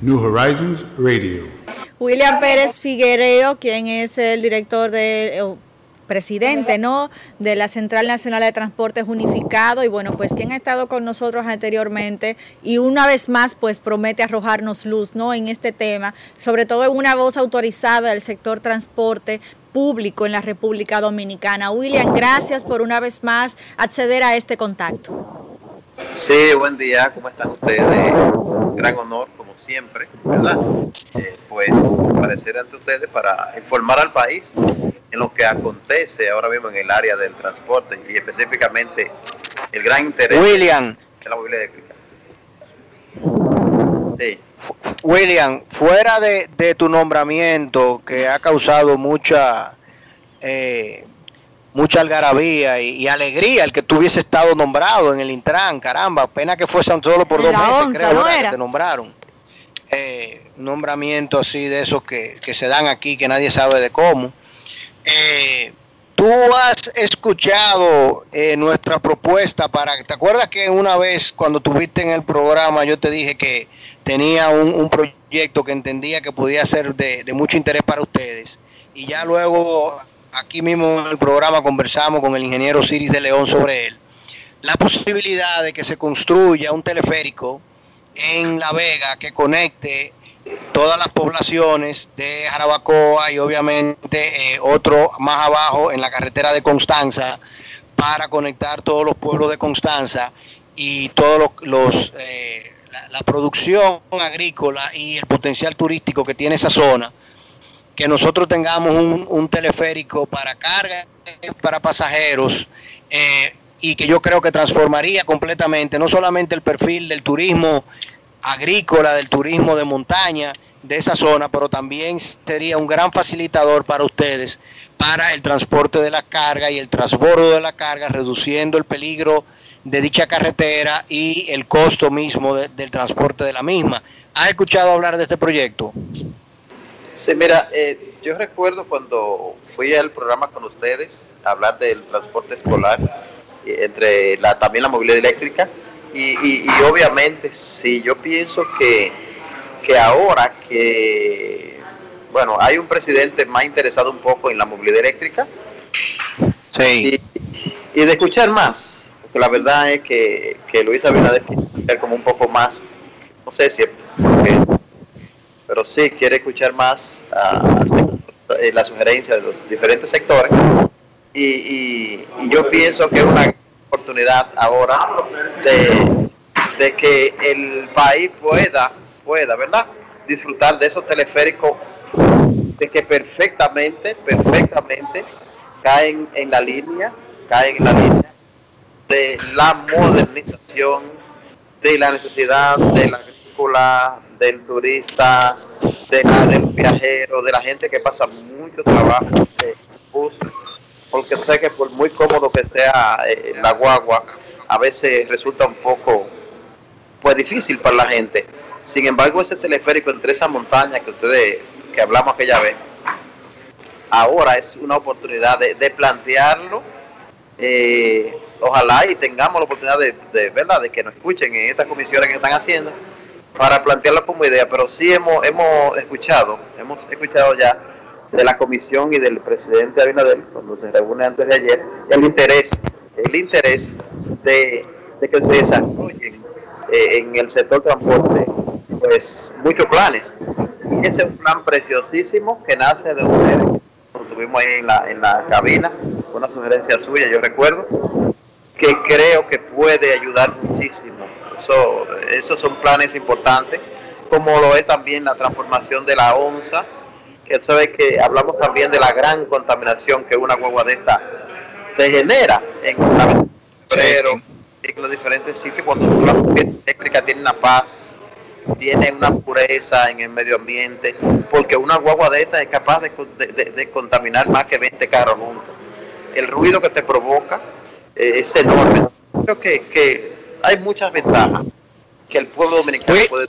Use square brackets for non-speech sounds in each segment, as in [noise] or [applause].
New Horizons Radio. William Pérez Figuereo, quien es el director de presidente ¿no? de la Central Nacional de Transportes Unificado y bueno, pues quien ha estado con nosotros anteriormente y una vez más pues promete arrojarnos luz ¿no? en este tema, sobre todo en una voz autorizada del sector transporte público en la República Dominicana. William, gracias por una vez más acceder a este contacto. Sí, buen día, ¿cómo están ustedes? Gran honor siempre, ¿verdad? Eh, pues aparecer ante ustedes para informar al país en lo que acontece ahora mismo en el área del transporte y específicamente el gran interés William. de la movilidad eléctrica. Sí. William, fuera de, de, tu nombramiento que ha causado mucha eh, mucha algarabía y, alegría el que tú hubiese estado nombrado en el Intran, caramba, pena que fuesen solo por dos meses, creo, no que te nombraron eh, nombramiento así de esos que, se dan aquí, que nadie sabe de cómo. Eh, Tú has escuchado eh, nuestra propuesta para, ¿te acuerdas que una vez cuando tuviste en el programa yo te dije que tenía un, proyecto que entendía que podía ser de, de, mucho interés para ustedes? Y ya luego aquí mismo en el programa conversamos con el ingeniero Ciris de León sobre él. La posibilidad de que se construya un teleférico en La Vega que conecte todas las poblaciones de Jarabacoa y obviamente eh, otro más abajo en la carretera de Constanza para conectar todos los pueblos de Constanza y todos los, eh, la, producción agrícola y el potencial turístico que tiene esa zona que nosotros tengamos un, teleférico para carga para pasajeros eh, y que yo creo que transformaría completamente no solamente el perfil del turismo agrícola, del turismo de montaña de esa zona, pero también sería un gran facilitador para ustedes para el transporte de la carga y el transbordo de la carga, reduciendo el peligro de dicha carretera y el costo mismo del transporte de la misma. ¿Has escuchado hablar de este proyecto? Sí, mira, eh, yo recuerdo cuando fui al programa con ustedes a hablar del transporte escolar, eh, entre la, también la movilidad eléctrica, y, obviamente, sí, yo pienso que, que ahora que, bueno, hay un presidente más interesado un poco en la movilidad eléctrica. Sí. Y, de escuchar más, porque la verdad es que, que Luis Abinader quiere como un poco más, no sé si pero sí quiere escuchar más a, eh, la sugerencia de los diferentes sectores. Y, y, y yo pienso que es una oportunidad ahora de, de que el país pueda, pueda, ¿verdad? Disfrutar de esos teleféricos de que perfectamente, perfectamente caen en la línea, caen en la línea de la modernización, de la necesidad de la agrícola, del turista, de la, del viajero, de la gente que pasa mucho trabajo, se porque sé que por muy cómodo que sea eh, la guagua, a veces resulta un poco pues difícil para la gente. Sin embargo, ese teleférico entre esa montaña que ustedes, que hablamos aquella vez, ahora es una oportunidad de, plantearlo. Eh, ojalá y tengamos la oportunidad de, de, ¿verdad? de que nos escuchen en estas comisiones que están haciendo para plantearlo como idea, pero sí hemos, hemos escuchado, hemos escuchado ya de la comisión y del presidente Abinader, cuando se reúne antes de ayer, el interés, el interés de, que se desarrollen eh, en el sector transporte pues muchos planes. Y ese es un plan preciosísimo que nace de ustedes, cuando estuvimos ahí en la, en la cabina, una sugerencia suya, yo recuerdo, que creo que puede ayudar muchísimo. Eso, esos son planes importantes, como lo es también la transformación de la ONSA que sabe que hablamos también de la gran contaminación que una guagua de esta te genera en pero en los diferentes sitios cuando la eléctrica tiene una paz tienen una pureza en el medio ambiente, porque una guagua de esta es capaz de, de, de contaminar más que 20 carros juntos. El ruido que te provoca eh, es enorme. Creo que, que, hay muchas ventajas que el pueblo dominicano puede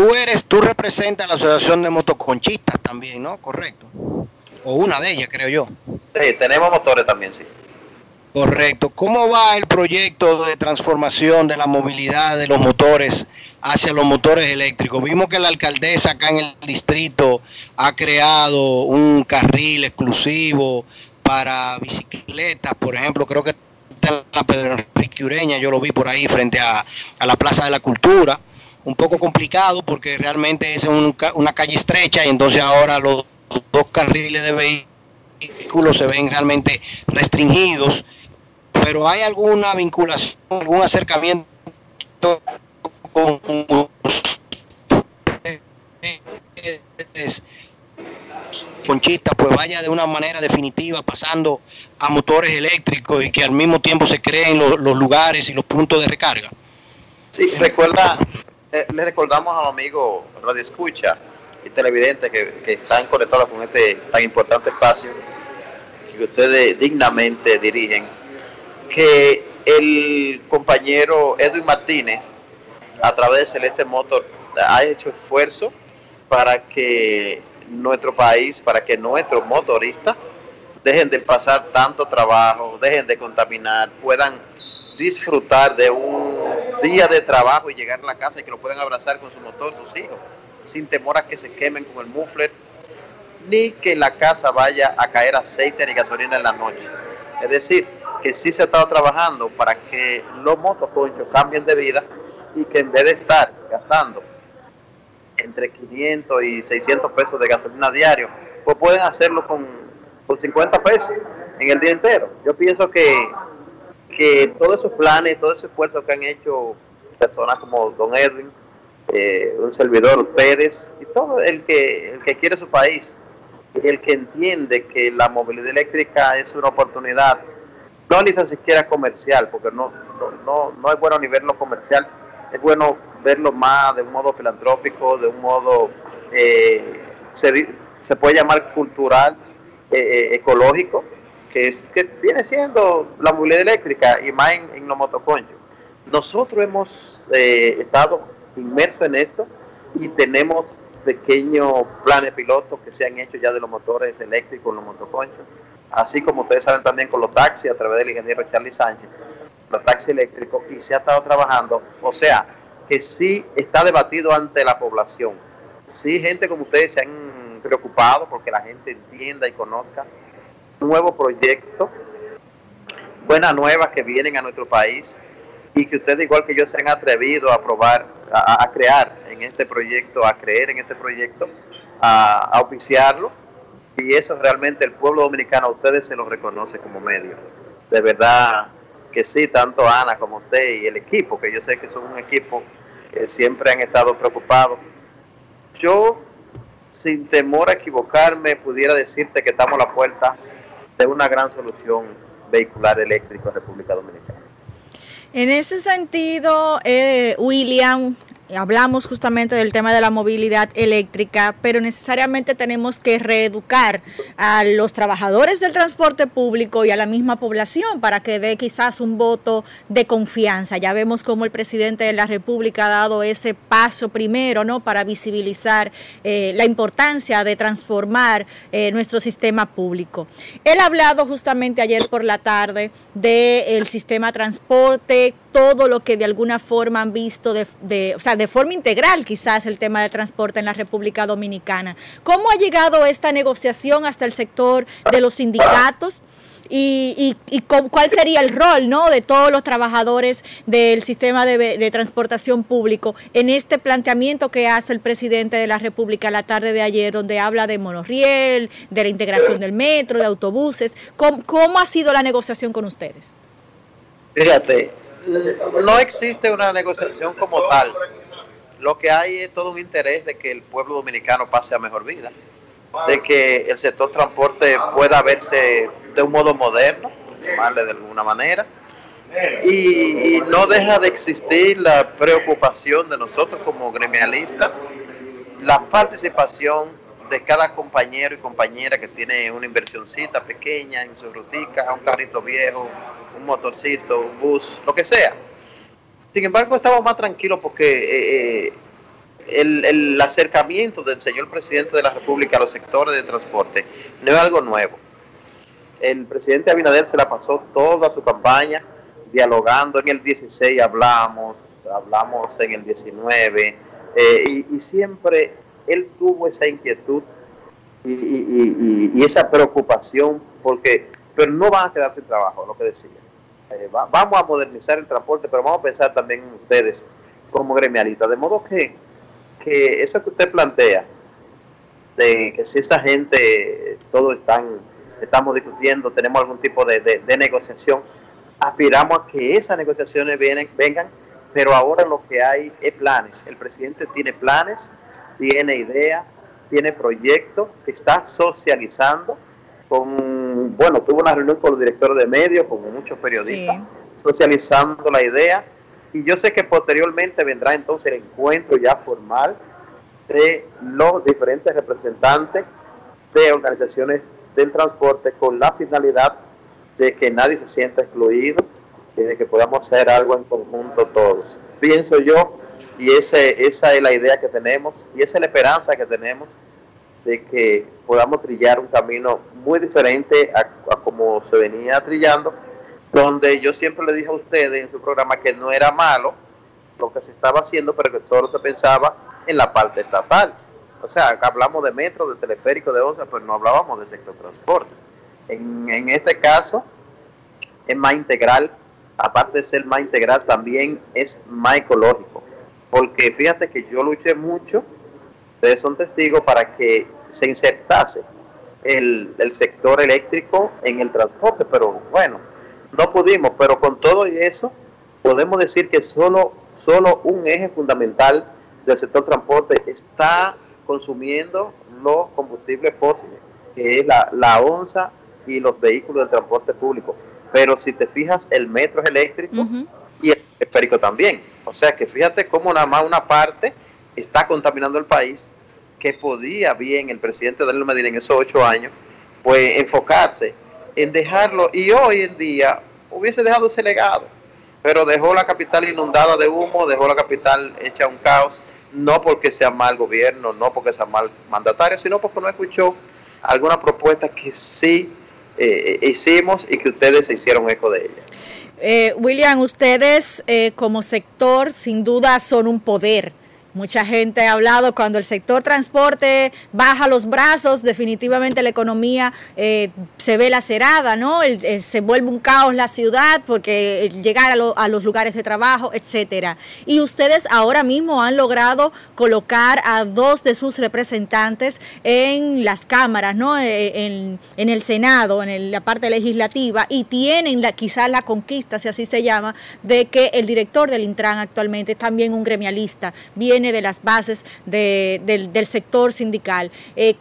Tú, eres, tú representas la Asociación de Motoconchistas también, ¿no? Correcto. O una de ellas, creo yo. Sí, tenemos motores también, sí. Correcto. ¿Cómo va el proyecto de transformación de la movilidad de los motores hacia los motores eléctricos? Vimos que la alcaldesa acá en el distrito ha creado un carril exclusivo para bicicletas, por ejemplo, creo que la Pedro Enrique Ureña, yo lo vi por ahí frente a, a la Plaza de la Cultura. Un poco complicado porque realmente es un, una calle estrecha y entonces ahora los dos carriles de vehículos se ven realmente restringidos pero hay alguna vinculación, algún acercamiento con conchistas, pues vaya de una manera definitiva pasando a motores eléctricos y que al mismo tiempo se creen los, los lugares y los puntos de recarga. Sí, recuerda, eh, le recordamos a los amigos Radio Escucha y televidentes que, que están conectados con este tan importante espacio que ustedes dignamente dirigen que el compañero Edwin Martínez, a través de Celeste Motor, ha hecho esfuerzo para que nuestro país, para que nuestros motoristas dejen de pasar tanto trabajo, dejen de contaminar, puedan disfrutar de un día de trabajo y llegar a la casa y que lo puedan abrazar con su motor, sus hijos, sin temor a que se quemen con el muffler, ni que la casa vaya a caer aceite ni gasolina en la noche. Es decir, que sí se ha estado trabajando para que los motoconchos cambien de vida y que en vez de estar gastando entre 500 y 600 pesos de gasolina diario, pues pueden hacerlo con, con 50 pesos en el día entero. Yo pienso que, que todos esos planes, todo ese esfuerzo que han hecho personas como Don Edwin, eh, un servidor, Pérez, y todo el que, el que quiere su país, el que entiende que la movilidad eléctrica es una oportunidad no ni tan siquiera comercial, porque no, no, no es bueno ni verlo comercial, es bueno verlo más de un modo filantrópico, de un modo, eh, se, se, puede llamar cultural, eh, eh, ecológico, que, es, que viene siendo la movilidad eléctrica y más en, en los motoconchos. Nosotros hemos eh, estado inmersos en esto y tenemos pequeños planes pilotos que se han hecho ya de los motores eléctricos, los motoconchos así como ustedes saben también con los taxis a través del ingeniero Charlie Sánchez, los taxis eléctricos, y se ha estado trabajando, o sea, que sí está debatido ante la población. Sí, gente como ustedes se han preocupado porque la gente entienda y conozca nuevo proyecto, buenas nuevas que vienen a nuestro país y que ustedes igual que yo se han atrevido a probar, a, crear en este proyecto, a creer en este proyecto, a, a oficiarlo y eso realmente el pueblo dominicano a ustedes se lo reconoce como medio. De verdad que sí, tanto Ana como usted y el equipo, que yo sé que son un equipo que siempre han estado preocupados. Yo, sin temor a equivocarme, pudiera decirte que estamos a la puerta de una gran solución vehicular eléctrico en República Dominicana. En ese sentido, eh, William, hablamos justamente del tema de la movilidad eléctrica, pero necesariamente tenemos que reeducar a los trabajadores del transporte público y a la misma población para que dé quizás un voto de confianza. Ya vemos cómo el presidente de la República ha dado ese paso primero, ¿no? Para visibilizar eh, la importancia de transformar eh, nuestro sistema público. Él ha hablado justamente ayer por la tarde del sistema transporte, todo lo que de alguna forma han visto de, de o sea, de forma integral quizás el tema del transporte en la República Dominicana. ¿Cómo ha llegado esta negociación hasta el sector de los sindicatos? Y, cuál sería el rol ¿no? de todos los trabajadores del sistema de, transportación público en este planteamiento que hace el presidente de la República la tarde de ayer, donde habla de monorriel, de la integración del metro, de autobuses. ¿Cómo, cómo ha sido la negociación con ustedes? Fíjate, no existe una negociación como tal lo que hay es todo un interés de que el pueblo dominicano pase a mejor vida, de que el sector transporte pueda verse de un modo moderno, de alguna manera, Y, y no deja de existir la preocupación de nosotros como gremialistas, la participación de cada compañero y compañera que tiene una inversioncita pequeña en su rutica, un carrito viejo, un motorcito, un bus, lo que sea. Sin embargo, estamos más tranquilos porque eh, eh, el, acercamiento del señor presidente de la República a los sectores de transporte no es algo nuevo. El presidente Abinader se la pasó toda su campaña dialogando. En el 16 hablamos, hablamos en el 19, eh, y, siempre él tuvo esa inquietud y, y, y, esa preocupación, porque, pero no van a quedar sin trabajo, lo que decía. Eh, va, vamos a modernizar el transporte, pero vamos a pensar también en ustedes como gremialistas, de modo que, que eso que usted plantea, de que si esta gente, todos están, estamos discutiendo, tenemos algún tipo de, de, de negociación, aspiramos a que esas negociaciones vienen, vengan, pero ahora lo que hay es planes. El presidente tiene planes, tiene ideas, tiene proyectos está socializando con, bueno, tuvo una reunión con los directores de medios, con muchos periodistas, sí. socializando la idea. Y yo sé que posteriormente vendrá entonces el encuentro ya formal de los diferentes representantes de organizaciones del transporte con la finalidad de que nadie se sienta excluido y de que podamos hacer algo en conjunto todos. Pienso yo, y ese, esa es la idea que tenemos, y esa es la esperanza que tenemos de que podamos trillar un camino muy diferente a, como se venía trillando, donde yo siempre le dije a ustedes en su programa que no era malo lo que se estaba haciendo, pero que solo se pensaba en la parte estatal. O sea, hablamos de metro, de teleférico, de OSA, pero no hablábamos del sector transporte. En, en, este caso es más integral, aparte de ser más integral, también es más ecológico. Porque fíjate que yo luché mucho, ustedes son testigos, para que se insertase el, el sector eléctrico en el transporte, pero bueno, no pudimos, pero con todo y eso, podemos decir que solo, solo un eje fundamental del sector transporte está consumiendo los combustibles fósiles, que es la, la onza y los vehículos de transporte público. Pero si te fijas, el metro es eléctrico uh -huh. y el esférico también. O sea que fíjate cómo nada más una parte está contaminando el país, que podía bien el presidente Danilo Medina en esos ocho años, pues enfocarse en dejarlo. Y hoy en día hubiese dejado ese legado, pero dejó la capital inundada de humo, dejó la capital hecha un caos, no porque sea mal gobierno, no porque sea mal mandatario, sino porque no escuchó alguna propuesta que sí eh, hicimos y que ustedes se hicieron eco de ella. Eh, William, ustedes eh, como sector sin duda son un poder Mucha gente ha hablado cuando el sector transporte baja los brazos, definitivamente la economía eh, se ve lacerada, ¿no? El, el, se vuelve un caos la ciudad porque llegar a, lo, a, los lugares de trabajo, etcétera. Y ustedes ahora mismo han logrado colocar a dos de sus representantes en las cámaras, ¿no? Eh, en, el Senado, en la parte legislativa, y tienen quizás la conquista, si así se llama, de que el director del Intran actualmente es también un gremialista. Bien de las bases de, del, sector sindical. Eh,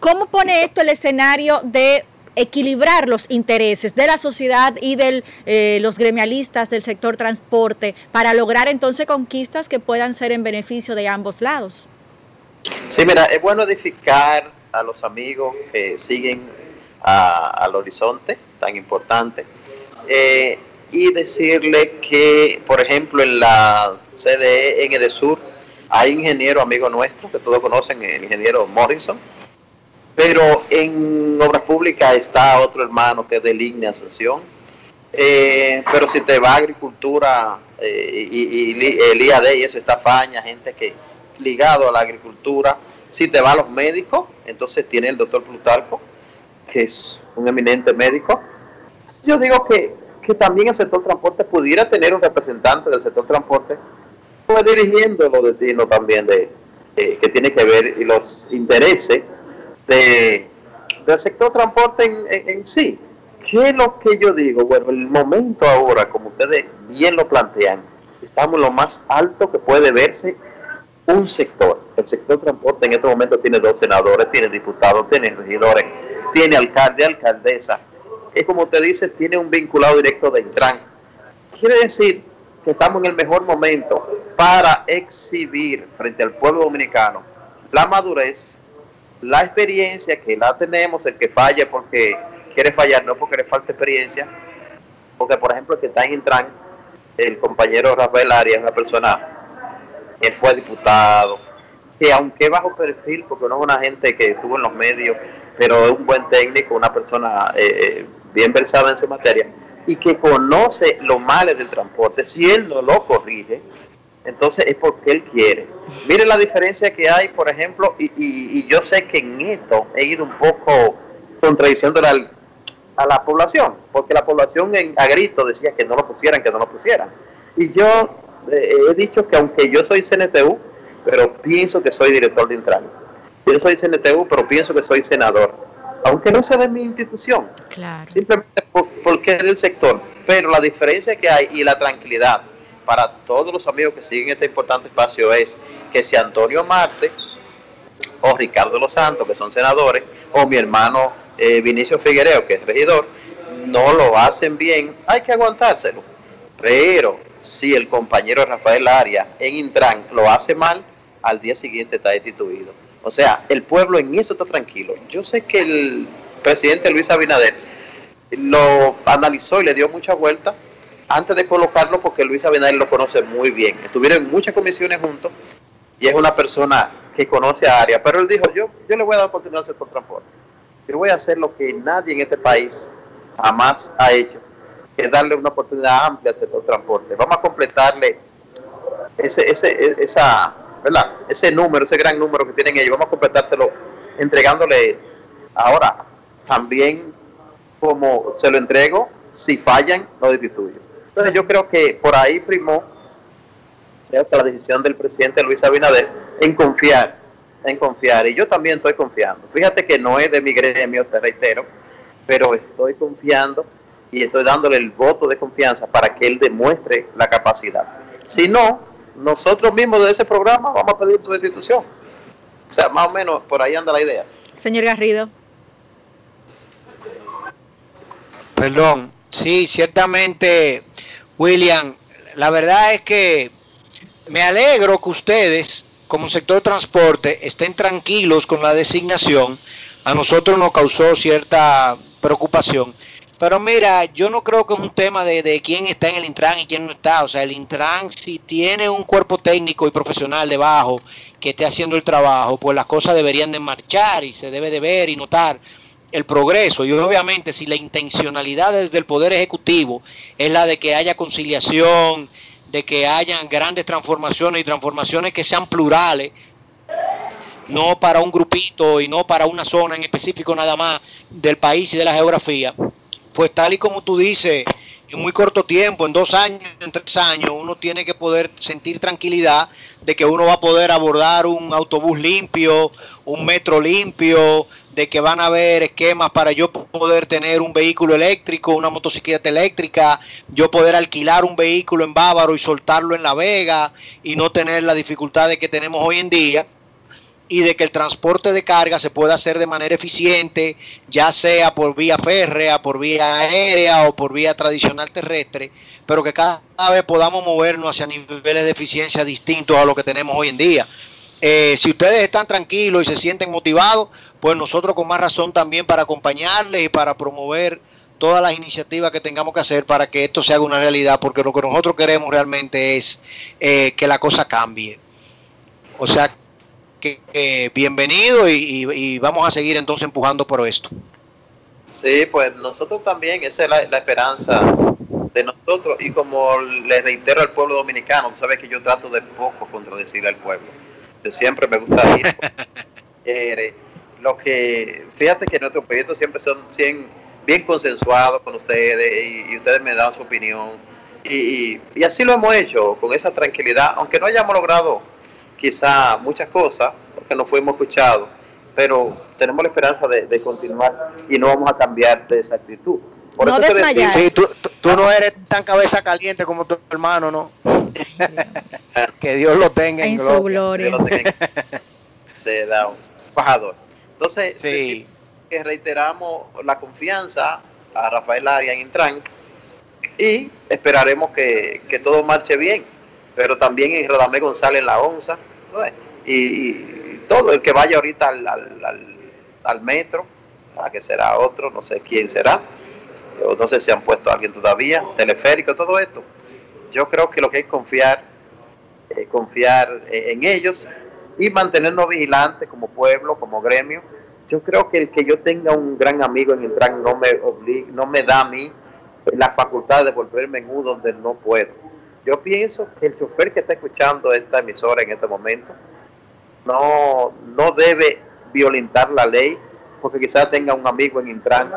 ¿Cómo pone esto el escenario de equilibrar los intereses de la sociedad y de eh, los gremialistas del sector transporte para lograr entonces conquistas que puedan ser en beneficio de ambos lados? Sí, mira, es bueno edificar a los amigos que siguen al horizonte tan importante. Eh, y decirle que, por ejemplo, en la CDE en Edesur, hay ingeniero amigo nuestro que todos conocen, el ingeniero Morrison, pero en obras públicas está otro hermano que es de Línea Asunción. Eh, pero si te va a agricultura eh, y, y, el IAD y eso está faña, gente que ligado a la agricultura. Si te va a los médicos, entonces tiene el doctor Plutarco, que es un eminente médico. Yo digo que, que también el sector transporte pudiera tener un representante del sector transporte pues dirigiendo los destinos también de eh, que tiene que ver y los intereses de, del sector transporte en, en, sí. ¿Qué es lo que yo digo? Bueno, el momento ahora, como ustedes bien lo plantean, estamos lo más alto que puede verse un sector. El sector transporte en este momento tiene dos senadores, tiene diputados, tiene regidores, tiene alcalde, alcaldesa. Es como usted dice, tiene un vinculado directo de Intran quiere decir estamos en el mejor momento para exhibir frente al pueblo dominicano la madurez, la experiencia que la tenemos, el que falla porque quiere fallar, no porque le falta experiencia, porque por ejemplo el que está en Intran, el compañero Rafael Arias, una persona, él fue diputado, que aunque bajo perfil, porque no es una gente que estuvo en los medios, pero es un buen técnico, una persona eh, eh, bien versada en su materia, y que conoce los males del transporte, si él no lo corrige, entonces es porque él quiere. Mire la diferencia que hay, por ejemplo, y, y, yo sé que en esto he ido un poco contradiciendo a la población, porque la población en, a grito decía que no lo pusieran, que no lo pusieran. Y yo eh, he dicho que aunque yo soy CNTU, pero pienso que soy director de Intran. Yo soy CNTU, pero pienso que soy senador. Aunque no sea de mi institución. Claro. Simplemente porque es del sector. Pero la diferencia que hay y la tranquilidad para todos los amigos que siguen este importante espacio es que si Antonio Marte o Ricardo Los Santos, que son senadores, o mi hermano eh, Vinicio Figuereo, que es regidor, no lo hacen bien, hay que aguantárselo. Pero si el compañero Rafael Arias en Intran lo hace mal, al día siguiente está destituido. O sea, el pueblo en eso está tranquilo. Yo sé que el presidente Luis Abinader lo analizó y le dio mucha vuelta antes de colocarlo porque Luis Abinader lo conoce muy bien. Estuvieron en muchas comisiones juntos y es una persona que conoce a Arias. Pero él dijo, yo, yo le voy a dar oportunidad al sector transporte. Yo voy a hacer lo que nadie en este país jamás ha hecho, que es darle una oportunidad amplia al sector transporte. Vamos a completarle ese, ese, esa, ¿verdad? ese número, ese gran número que tienen ellos, vamos a completárselo entregándole esto. Ahora, también como se lo entrego, si fallan, lo destituyo. Entonces yo creo que por ahí primó la decisión del presidente Luis Abinader en confiar, en confiar. Y yo también estoy confiando. Fíjate que no es de mi gremio, te reitero, pero estoy confiando y estoy dándole el voto de confianza para que él demuestre la capacidad. Si no, nosotros mismos de ese programa vamos a pedir su destitución. O sea, más o menos por ahí anda la idea. Señor Garrido. Perdón, sí, ciertamente William, la verdad es que me alegro que ustedes, como sector transporte, estén tranquilos con la designación. A nosotros nos causó cierta preocupación. Pero mira, yo no creo que es un tema de, de, quién está en el Intran y quién no está. O sea, el Intran, si tiene un cuerpo técnico y profesional debajo que esté haciendo el trabajo, pues las cosas deberían de marchar y se debe de ver y notar el progreso y obviamente si la intencionalidad desde el Poder Ejecutivo es la de que haya conciliación, de que hayan grandes transformaciones y transformaciones que sean plurales, no para un grupito y no para una zona en específico nada más del país y de la geografía, pues tal y como tú dices, en muy corto tiempo, en dos años, en tres años, uno tiene que poder sentir tranquilidad de que uno va a poder abordar un autobús limpio, un metro limpio, de que van a haber esquemas para yo poder tener un vehículo eléctrico, una motocicleta eléctrica, yo poder alquilar un vehículo en Bávaro y soltarlo en La Vega y no tener la dificultad que tenemos hoy en día y de que el transporte de carga se pueda hacer de manera eficiente, ya sea por vía férrea, por vía aérea o por vía tradicional terrestre, pero que cada vez podamos movernos hacia niveles de eficiencia distintos a lo que tenemos hoy en día. Eh, si ustedes están tranquilos y se sienten motivados, pues nosotros con más razón también para acompañarles y para promover todas las iniciativas que tengamos que hacer para que esto se haga una realidad, porque lo que nosotros queremos realmente es eh, que la cosa cambie. O sea, que bienvenido y, vamos a seguir entonces empujando por esto. Sí, pues nosotros también, esa es la, esperanza de nosotros y como le reitero al pueblo dominicano, tú sabes que yo trato de poco contradecir al pueblo. Yo siempre me gusta ir. [laughs] lo que, fíjate que nuestros proyectos siempre son bien consensuados con ustedes y, ustedes me dan su opinión. Y, así lo hemos hecho, con esa tranquilidad, aunque no hayamos logrado quizá muchas cosas, porque no fuimos escuchados, pero tenemos la esperanza de, continuar y no vamos a cambiar de esa actitud. no desmayar. Sí, tú, no eres tan cabeza caliente como tu hermano, ¿no? [laughs] que Dios lo tenga en, su gloria. Se [laughs] da un bajador. Entonces, que reiteramos la confianza a Rafael Arias en Intran, y esperaremos que, que todo marche bien. Pero también en Radamé González en la onza, ¿no? y, y todo el que vaya ahorita al, al, al, al metro, ¿verdad? que será otro, no sé quién será, no sé si han puesto a alguien todavía, teleférico, todo esto. Yo creo que lo que que confiar, eh, confiar eh, en ellos y mantenernos vigilantes como pueblo, como gremio. Yo creo que el que yo tenga un gran amigo en Intran no me obliga, no me da a mí la facultad de volverme en U donde no puedo. Yo pienso que el chofer que está escuchando esta emisora en este momento no, no debe violentar la ley porque quizás tenga un amigo en Intran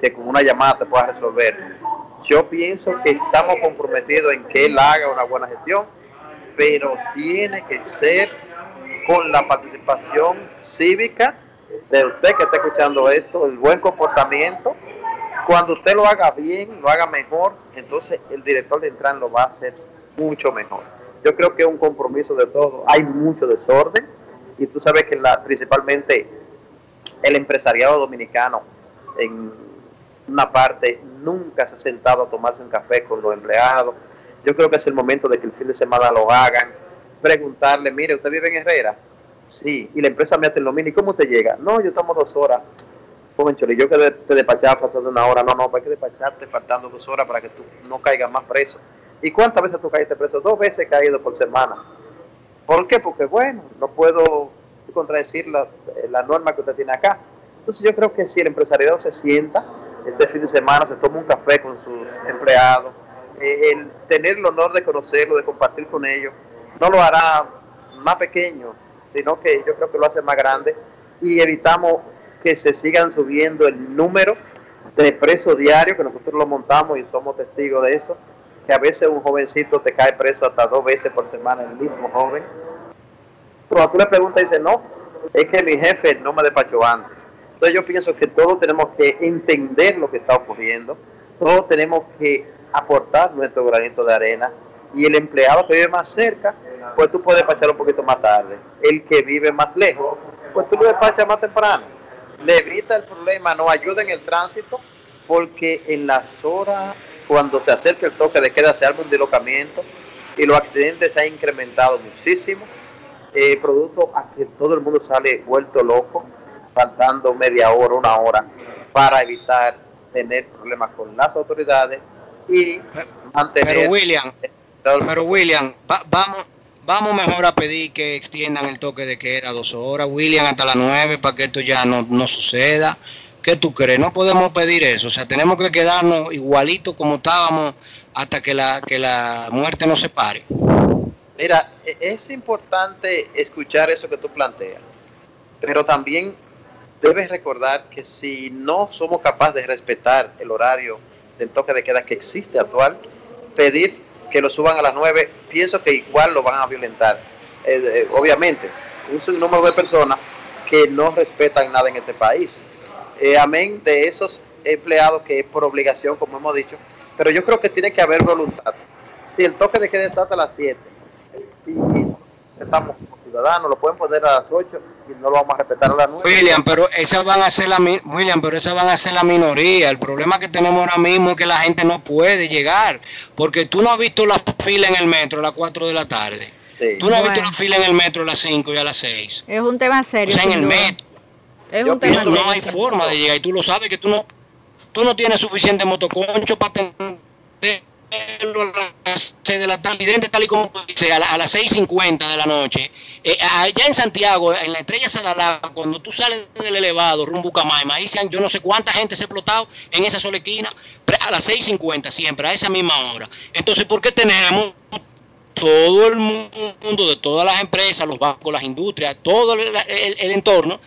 que con una llamada te pueda resolver. Yo pienso que estamos comprometidos en que él haga una buena gestión, pero tiene que ser con la participación cívica de usted que está escuchando esto, el buen comportamiento. Cuando usted lo haga bien, lo haga mejor, entonces el director de Intran lo va a hacer mucho mejor. Yo creo que es un compromiso de todos. Hay mucho desorden y tú sabes que la, principalmente el empresariado dominicano en una parte nunca se ha sentado a tomarse un café con los empleados. Yo creo que es el momento de que el fin de semana lo hagan, preguntarle, mire, ¿usted vive en Herrera? Sí, y la empresa me hace lo mismo, ¿y cómo te llega? No, yo tomo dos horas. Joven Choli, yo que te despachaba faltando una hora, no, no, hay que despacharte faltando dos horas para que tú no caigas más preso. ¿Y cuántas veces tú caíste preso? Dos veces caído por semana. ¿Por qué? Porque, bueno, no puedo contradecir la, la norma que usted tiene acá. Entonces yo creo que si el empresariado se sienta este fin de semana, se toma un café con sus empleados, eh, el tener el honor de conocerlo, de compartir con ellos, no lo hará más pequeño, sino que yo creo que lo hace más grande y evitamos que se sigan subiendo el número de presos diarios, que nosotros lo montamos y somos testigos de eso, que a veces un jovencito te cae preso hasta dos veces por semana, el mismo joven. Cuando tú le preguntas, dice, no, es que mi jefe no me despachó antes. Entonces yo pienso que todos tenemos que entender lo que está ocurriendo, todos tenemos que aportar nuestro granito de arena y el empleado que vive más cerca, pues tú puedes despachar un poquito más tarde. El que vive más lejos, pues tú lo despachas más temprano. Le evita el problema, nos ayuda en el tránsito, porque en las horas, cuando se acerca el toque de queda, se arma un deslocamiento y los accidentes se han incrementado muchísimo, eh, producto a que todo el mundo sale vuelto loco, faltando media hora, una hora, para evitar tener problemas con las autoridades y mantener... Pero William, pero William, va, vamos, vamos mejor a pedir que extiendan el toque de queda dos horas, William, hasta las nueve, para que esto ya no, no suceda. ¿Qué tú crees? No podemos pedir eso. O sea, tenemos que quedarnos igualito como estábamos hasta que la, que la muerte nos separe. Mira, e, es importante escuchar eso que tú planteas, pero también debes recordar que si no somos capaces de respetar el horario del toque de queda que existe actual, pedir que lo suban a las 9, pienso que igual lo van a violentar. Eh, eh, obviamente, un número de personas que no respetan nada en este país. Eh, amén de esos empleados que es por obligación, como hemos dicho, pero yo creo que tiene que haber voluntad. Si el toque de queda está hasta las 7 y estamos ciudadanos, lo pueden poner a las 8 y no lo vamos a respetar a las 9. William, pero esas van a ser la mi- William, pero esas van a ser la minoría. El problema que tenemos ahora mismo es que la gente no puede llegar, porque tú no has visto la fila en el metro a las 4 de la tarde. Sí. Tú no has Bueno. visto la fila en el metro a las 5 y a las 6. Es un tema O serio. sea, en el duda. metro. Es un tema pienso- No, serio. hay forma de llegar y tú lo sabes que tú no tú no tienes suficiente motoconcho para atenderlo a las 6 de la tarde. Tal y como tú dices, a, la- a las 6.50 de la noche. Eh, allá en Santiago, en la estrella Sadalá, cuando tú sales del elevado rumbo Camaima, ahí se han- yo no sé cuánta gente se ha explotado en esa sola esquina, a las 6.50 siempre, a esa misma hora. Entonces, ¿por qué tenemos todo el mundo, de todas las empresas, los bancos, las industrias, todo el entorno,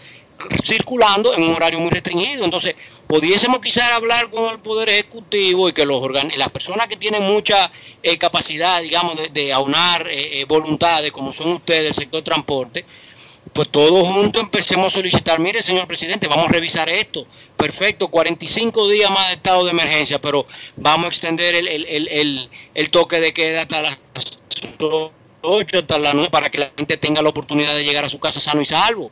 circulando en un horario muy restringido. Entonces, pudiésemos quizás hablar con el Poder Ejecutivo y que los organ- las personas que tienen mucha eh, capacidad, digamos, de, de aunar eh, eh, voluntades, como son ustedes del sector transporte, pues todos juntos empecemos a solicitar, mire señor presidente, vamos a revisar esto. Perfecto, 45 días más de estado de emergencia, pero vamos a extender el, el- el- el- toque de queda hasta las 8, hasta las 9, para que la gente tenga la oportunidad de llegar a su casa sano y salvo.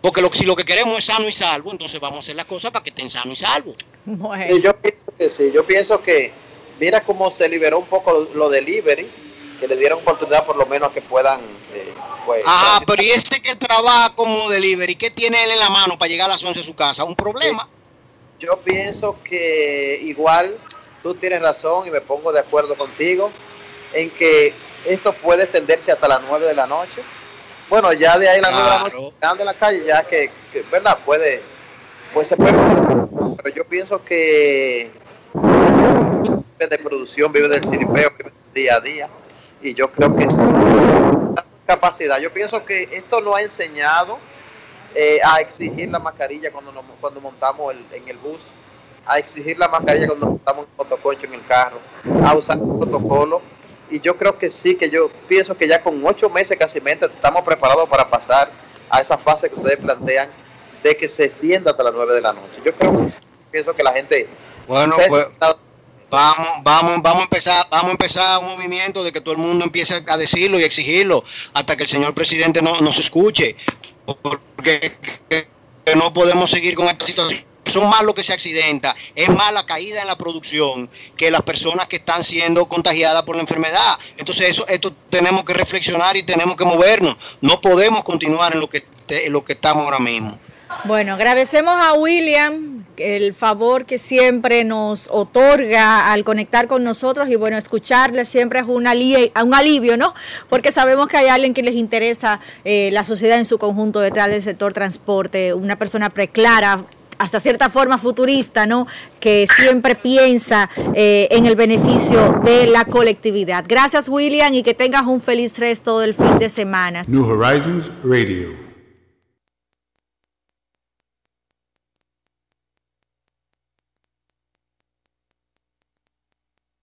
Porque lo, si lo que queremos es sano y salvo, entonces vamos a hacer las cosas para que estén sano y salvo. Bueno. Sí, yo pienso que sí, yo pienso que mira cómo se liberó un poco lo, lo delivery, que le dieron oportunidad por lo menos que puedan... Eh, pues, Ajá, pero ¿y ese que trabaja como delivery, qué tiene él en la mano para llegar a las 11 a su casa? ¿Un problema? Yo pienso que igual tú tienes razón y me pongo de acuerdo contigo en que esto puede extenderse hasta las 9 de la noche. Bueno, ya de ahí a las 9 de la Claro. noche, quedando en la calle, ya que, que, ¿verdad? Puede, pues se puede. Pero yo pienso que vive de producción, vive del ciripeo, vive del día a día. Y yo creo que es capacidad. Yo pienso que esto nos ha enseñado eh, a exigir la mascarilla cuando, nos- cuando montamos el- en el bus, a exigir la mascarilla cuando montamos un motoconcho en el carro, a usar el protocolo. Y yo creo que sí, que yo pienso que ya con ocho meses casi estamos preparados para pasar a esa fase que ustedes plantean de que se extienda hasta las nueve de la noche. Yo creo que sí, pienso que la gente Bueno, pues vamos, vamos, vamos a empezar, vamos a empezar un movimiento de que todo el mundo empiece a decirlo y exigirlo hasta que el señor presidente no nos escuche, porque no podemos seguir con esta situación. Son más los que se accidenta, es más la caída en la producción que las personas que están siendo contagiadas por la enfermedad. Entonces eso, esto tenemos que reflexionar y tenemos que movernos. No podemos continuar en lo que en lo que estamos ahora mismo. Bueno, agradecemos a William el favor que siempre nos otorga al conectar con nosotros y bueno, escucharle siempre es un, ali- un alivio, ¿no? Porque sabemos que hay alguien que les interesa eh, la sociedad en su conjunto detrás del sector transporte, una persona preclara, hasta cierta forma futurista, ¿no? Que siempre piensa eh, en el beneficio de la colectividad. Gracias, William, y que tengas un feliz resto del fin de semana. New Horizons Radio.